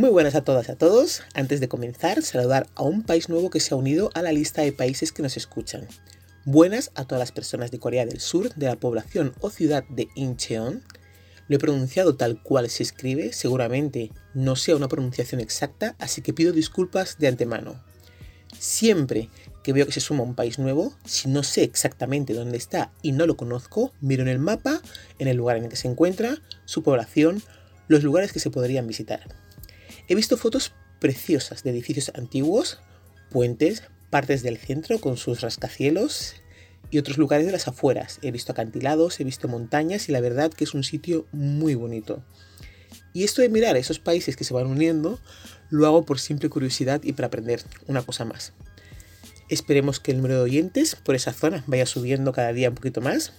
Muy buenas a todas y a todos. Antes de comenzar, saludar a un país nuevo que se ha unido a la lista de países que nos escuchan. Buenas a todas las personas de Corea del Sur, de la población o ciudad de Incheon. Lo he pronunciado tal cual se escribe, seguramente no sea una pronunciación exacta, así que pido disculpas de antemano. Siempre que veo que se suma un país nuevo, si no sé exactamente dónde está y no lo conozco, miro en el mapa, en el lugar en el que se encuentra, su población, los lugares que se podrían visitar. He visto fotos preciosas de edificios antiguos, puentes, partes del centro con sus rascacielos y otros lugares de las afueras. He visto acantilados, he visto montañas y la verdad que es un sitio muy bonito. Y esto de mirar esos países que se van uniendo lo hago por simple curiosidad y para aprender una cosa más. Esperemos que el número de oyentes por esa zona vaya subiendo cada día un poquito más.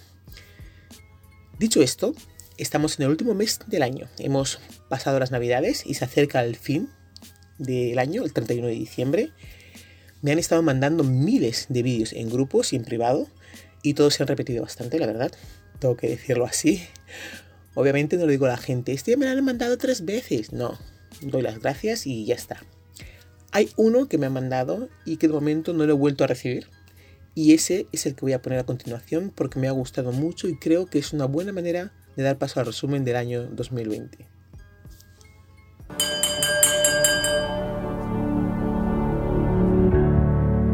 Dicho esto, estamos en el último mes del año. Hemos pasado las navidades y se acerca el fin del año, el 31 de diciembre. Me han estado mandando miles de vídeos en grupos y en privado y todos se han repetido bastante, la verdad. Tengo que decirlo así. Obviamente no lo digo a la gente, este me lo han mandado tres veces. No, doy las gracias y ya está. Hay uno que me ha mandado y que de momento no lo he vuelto a recibir. Y ese es el que voy a poner a continuación porque me ha gustado mucho y creo que es una buena manera de dar paso al resumen del año 2020.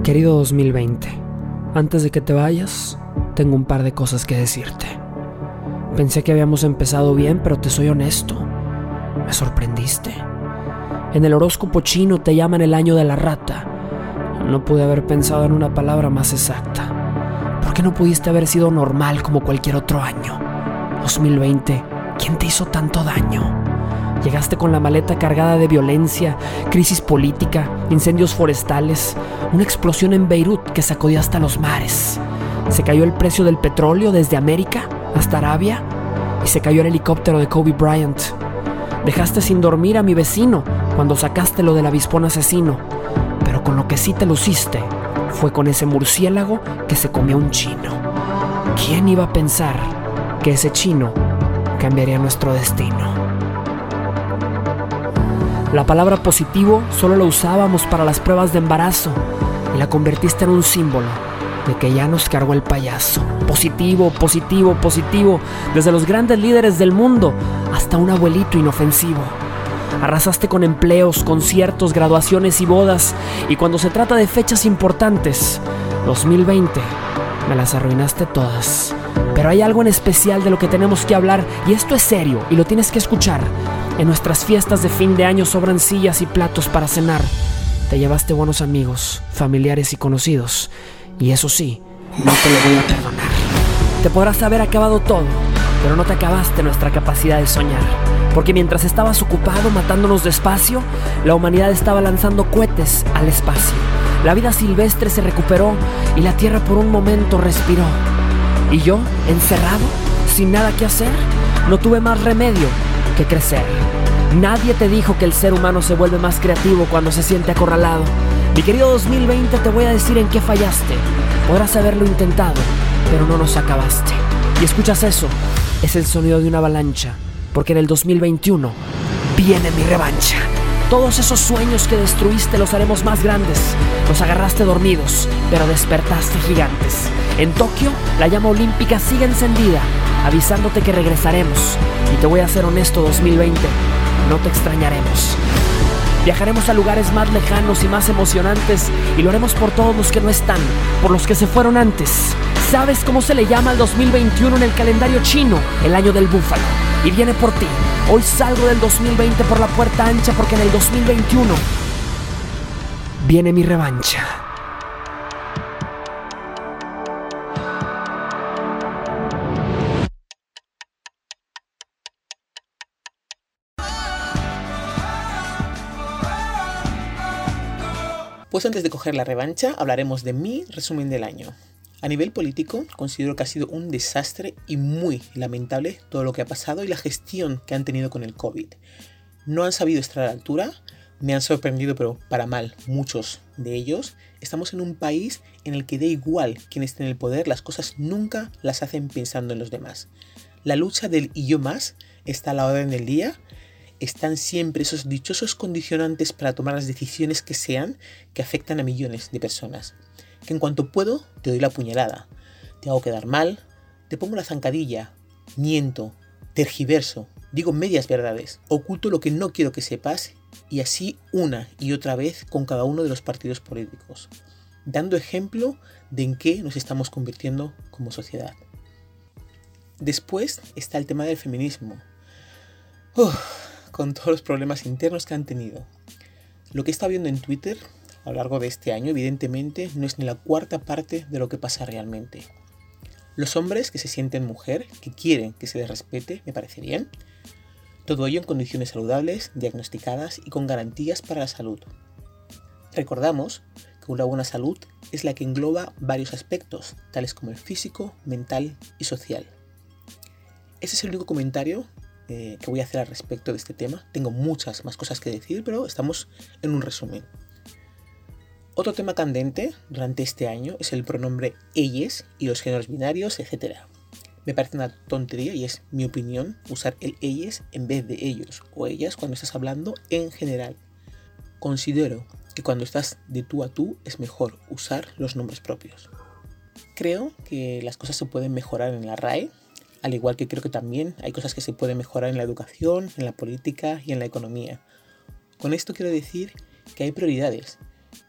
Querido 2020, antes de que te vayas, tengo un par de cosas que decirte. Pensé que habíamos empezado bien, pero te soy honesto. Me sorprendiste. En el horóscopo chino te llaman el año de la rata. No pude haber pensado en una palabra más exacta. ¿Por qué no pudiste haber sido normal como cualquier otro año? 2020, ¿quién te hizo tanto daño? Llegaste con la maleta cargada de violencia, crisis política, incendios forestales, una explosión en Beirut que sacudió hasta los mares. Se cayó el precio del petróleo desde América hasta Arabia y se cayó el helicóptero de Kobe Bryant. Dejaste sin dormir a mi vecino cuando sacaste lo del avispón asesino, pero con lo que sí te luciste fue con ese murciélago que se comió un chino. ¿Quién iba a pensar que ese chino cambiaría nuestro destino? La palabra positivo solo la usábamos para las pruebas de embarazo y la convertiste en un símbolo de que ya nos cargó el payaso. Positivo, positivo, positivo, desde los grandes líderes del mundo hasta un abuelito inofensivo. Arrasaste con empleos, conciertos, graduaciones y bodas, y cuando se trata de fechas importantes, 2020, me las arruinaste todas. Pero hay algo en especial de lo que tenemos que hablar, y esto es serio, y lo tienes que escuchar. En nuestras fiestas de fin de año sobran sillas y platos para cenar. Te llevaste buenos amigos, familiares y conocidos, y eso sí, no te lo voy a perdonar. Te podrás haber acabado todo, pero no te acabaste nuestra capacidad de soñar. Porque mientras estabas ocupado matándonos despacio, la humanidad estaba lanzando cohetes al espacio. La vida silvestre se recuperó y la Tierra por un momento respiró. Y yo, encerrado, sin nada que hacer, no tuve más remedio que crecer. Nadie te dijo que el ser humano se vuelve más creativo cuando se siente acorralado. Mi querido 2020, te voy a decir en qué fallaste. Podrás haberlo intentado, pero no nos acabaste. Y escuchas eso, es el sonido de una avalancha, porque en el 2021 viene mi revancha. Todos esos sueños que destruiste los haremos más grandes. Los agarraste dormidos, pero despertaste gigantes. En Tokio, la llama olímpica sigue encendida, avisándote que regresaremos. Y te voy a ser honesto 2020, no te extrañaremos. Viajaremos a lugares más lejanos y más emocionantes y lo haremos por todos los que no están, por los que se fueron antes. ¿Sabes cómo se le llama al 2021 en el calendario chino? El año del búfalo. Y viene por ti. Hoy salgo del 2020 por la puerta ancha porque en el 2021 viene mi revancha. Pues antes de coger la revancha, hablaremos de mi resumen del año. A nivel político, considero que ha sido un desastre y muy lamentable todo lo que ha pasado y la gestión que han tenido con el COVID. No han sabido estar a la altura, me han sorprendido, pero para mal, muchos de ellos. Estamos en un país en el que da igual quién esté en el poder, las cosas nunca las hacen pensando en los demás. La lucha del y yo más está a la orden del día están siempre esos dichosos condicionantes para tomar las decisiones que sean que afectan a millones de personas. Que en cuanto puedo, te doy la puñalada, te hago quedar mal, te pongo la zancadilla, miento, tergiverso, digo medias verdades, oculto lo que no quiero que sepas y así una y otra vez con cada uno de los partidos políticos, dando ejemplo de en qué nos estamos convirtiendo como sociedad. Después está el tema del feminismo. Con todos los problemas internos que han tenido. Lo que está viendo en Twitter a lo largo de este año, evidentemente, no es ni la cuarta parte de lo que pasa realmente. Los hombres que se sienten mujer, que quieren que se les respete, me parece bien. Todo ello en condiciones saludables, diagnosticadas y con garantías para la salud. Recordamos que una buena salud es la que engloba varios aspectos, tales como el físico, mental y social. Ese es el único comentario eh, que voy a hacer al respecto de este tema. Tengo muchas más cosas que decir, pero estamos en un resumen. Otro tema candente durante este año es el pronombre ellas y los géneros binarios, etc. Me parece una tontería y es mi opinión usar el ellas en vez de ellos o ellas cuando estás hablando en general. Considero que cuando estás de tú a tú es mejor usar los nombres propios. Creo que las cosas se pueden mejorar en la RAE, al igual que creo que también hay cosas que se pueden mejorar en la educación, en la política y en la economía. Con esto quiero decir que hay prioridades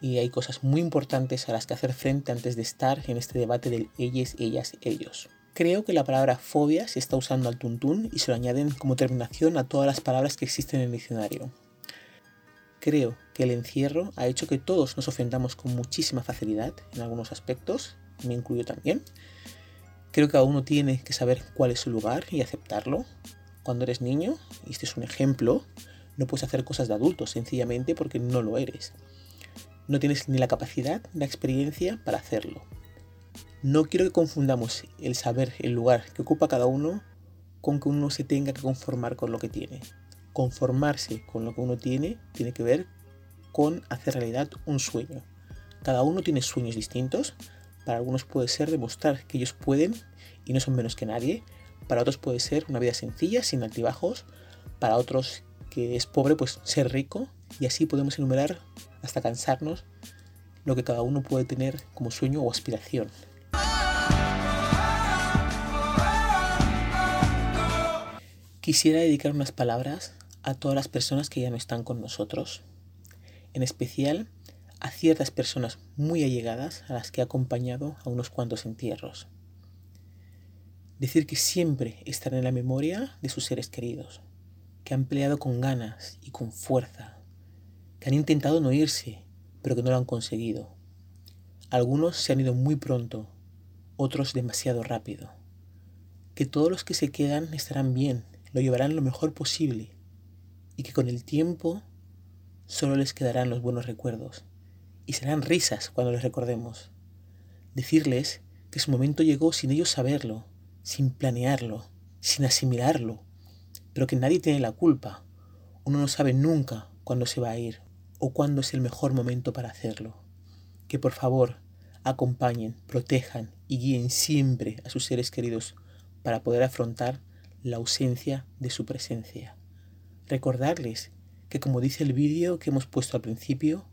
y hay cosas muy importantes a las que hacer frente antes de estar en este debate del ellas, ellas, ellos. Creo que la palabra fobia se está usando al tuntún y se lo añaden como terminación a todas las palabras que existen en el diccionario. Creo que el encierro ha hecho que todos nos ofendamos con muchísima facilidad en algunos aspectos, me incluyo también. Creo que cada uno tiene que saber cuál es su lugar y aceptarlo. Cuando eres niño, y este es un ejemplo, no puedes hacer cosas de adulto sencillamente porque no lo eres no tienes ni la capacidad ni la experiencia para hacerlo. No quiero que confundamos el saber el lugar que ocupa cada uno con que uno se tenga que conformar con lo que tiene. Conformarse con lo que uno tiene tiene que ver con hacer realidad un sueño. Cada uno tiene sueños distintos. Para algunos puede ser demostrar que ellos pueden y no son menos que nadie. Para otros puede ser una vida sencilla, sin altibajos. Para otros que es pobre, pues ser rico. Y así podemos enumerar hasta cansarnos lo que cada uno puede tener como sueño o aspiración. Quisiera dedicar unas palabras a todas las personas que ya no están con nosotros, en especial a ciertas personas muy allegadas a las que he acompañado a unos cuantos entierros. Decir que siempre están en la memoria de sus seres queridos, que han peleado con ganas y con fuerza que han intentado no irse, pero que no lo han conseguido. Algunos se han ido muy pronto, otros demasiado rápido. Que todos los que se quedan estarán bien, lo llevarán lo mejor posible, y que con el tiempo solo les quedarán los buenos recuerdos, y serán risas cuando les recordemos. Decirles que su momento llegó sin ellos saberlo, sin planearlo, sin asimilarlo, pero que nadie tiene la culpa. Uno no sabe nunca cuándo se va a ir o cuándo es el mejor momento para hacerlo. Que por favor acompañen, protejan y guíen siempre a sus seres queridos para poder afrontar la ausencia de su presencia. Recordarles que como dice el vídeo que hemos puesto al principio,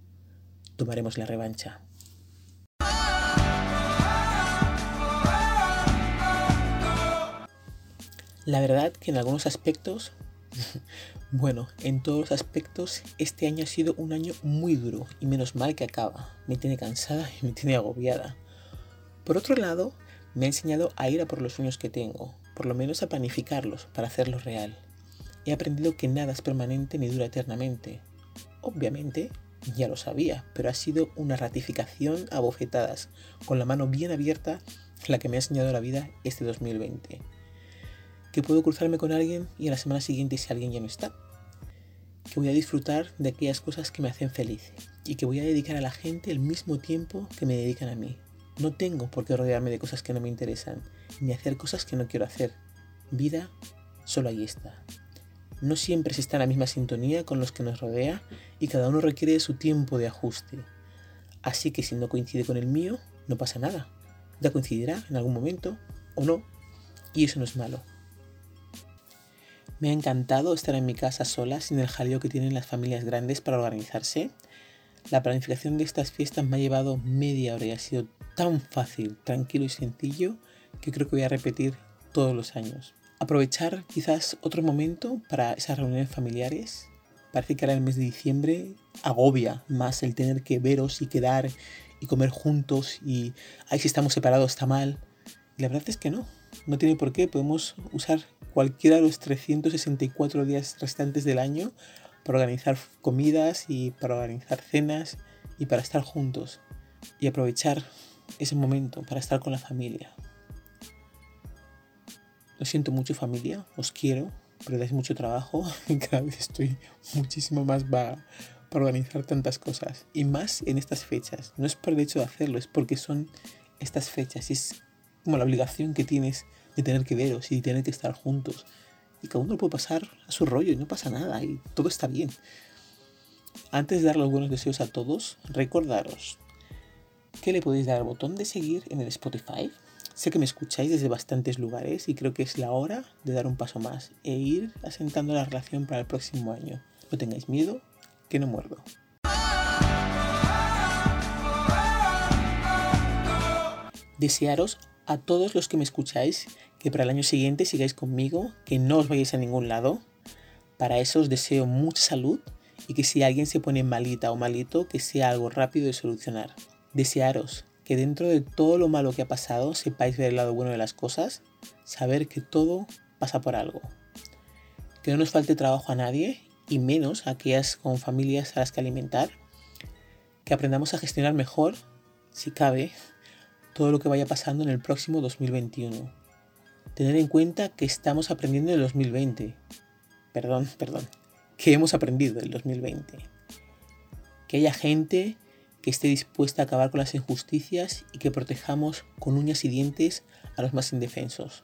tomaremos la revancha. La verdad que en algunos aspectos Bueno, en todos los aspectos, este año ha sido un año muy duro y menos mal que acaba. Me tiene cansada y me tiene agobiada. Por otro lado, me ha enseñado a ir a por los sueños que tengo, por lo menos a planificarlos para hacerlos real. He aprendido que nada es permanente ni dura eternamente. Obviamente, ya lo sabía, pero ha sido una ratificación a bofetadas, con la mano bien abierta, la que me ha enseñado la vida este 2020 que puedo cruzarme con alguien y a la semana siguiente si alguien ya no está. Que voy a disfrutar de aquellas cosas que me hacen feliz y que voy a dedicar a la gente el mismo tiempo que me dedican a mí. No tengo por qué rodearme de cosas que no me interesan, ni hacer cosas que no quiero hacer. Vida, solo ahí está. No siempre se está en la misma sintonía con los que nos rodea y cada uno requiere su tiempo de ajuste. Así que si no coincide con el mío, no pasa nada. Ya coincidirá en algún momento o no, y eso no es malo. Me ha encantado estar en mi casa sola sin el jaleo que tienen las familias grandes para organizarse. La planificación de estas fiestas me ha llevado media hora y ha sido tan fácil, tranquilo y sencillo que creo que voy a repetir todos los años. Aprovechar quizás otro momento para esas reuniones familiares. Parece que ahora el mes de diciembre agobia más el tener que veros y quedar y comer juntos y ay si estamos separados está mal. Y la verdad es que no, no tiene por qué. Podemos usar cualquiera de los 364 días restantes del año para organizar comidas y para organizar cenas y para estar juntos y aprovechar ese momento para estar con la familia. Lo siento mucho familia, os quiero, pero dais mucho trabajo y cada vez estoy muchísimo más vaga para organizar tantas cosas. Y más en estas fechas. No es por el hecho de hacerlo, es porque son estas fechas. Y es como la obligación que tienes de tener que veros y tener que estar juntos. Y cada uno puede pasar a su rollo y no pasa nada y todo está bien. Antes de dar los buenos deseos a todos, recordaros que le podéis dar al botón de seguir en el Spotify Sé que me escucháis desde bastantes lugares y creo que es la hora de dar un paso más e ir asentando la relación para el próximo año. No tengáis miedo, que no muerdo. Desearos a todos los que me escucháis que para el año siguiente sigáis conmigo, que no os vayáis a ningún lado. Para eso os deseo mucha salud y que si alguien se pone malita o malito, que sea algo rápido de solucionar. Desearos que dentro de todo lo malo que ha pasado sepáis ver el lado bueno de las cosas, saber que todo pasa por algo. Que no nos falte trabajo a nadie y menos a aquellas con familias a las que alimentar. Que aprendamos a gestionar mejor, si cabe, todo lo que vaya pasando en el próximo 2021. Tener en cuenta que estamos aprendiendo en el 2020. Perdón, perdón. Que hemos aprendido el 2020. Que haya gente que esté dispuesta a acabar con las injusticias y que protejamos con uñas y dientes a los más indefensos.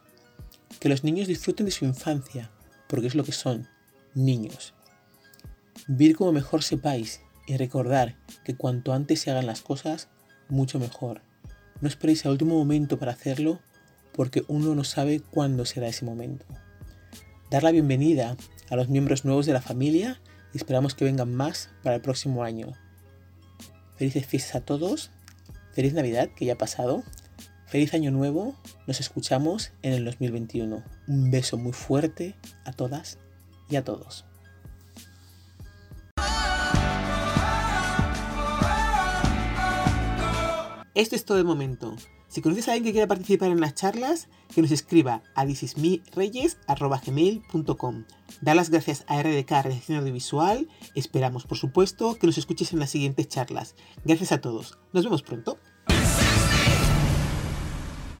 Que los niños disfruten de su infancia, porque es lo que son, niños. Vivir como mejor sepáis y recordar que cuanto antes se hagan las cosas, mucho mejor. No esperéis al último momento para hacerlo, porque uno no sabe cuándo será ese momento. Dar la bienvenida a los miembros nuevos de la familia y esperamos que vengan más para el próximo año. Felices fiestas a todos. Feliz Navidad, que ya ha pasado. Feliz Año Nuevo. Nos escuchamos en el 2021. Un beso muy fuerte a todas y a todos. Esto es todo de momento. Si conoces a alguien que quiera participar en las charlas, que nos escriba a thisismireyes.com. Da las gracias a RDK Redacción Audiovisual. Esperamos, por supuesto, que nos escuches en las siguientes charlas. Gracias a todos. Nos vemos pronto.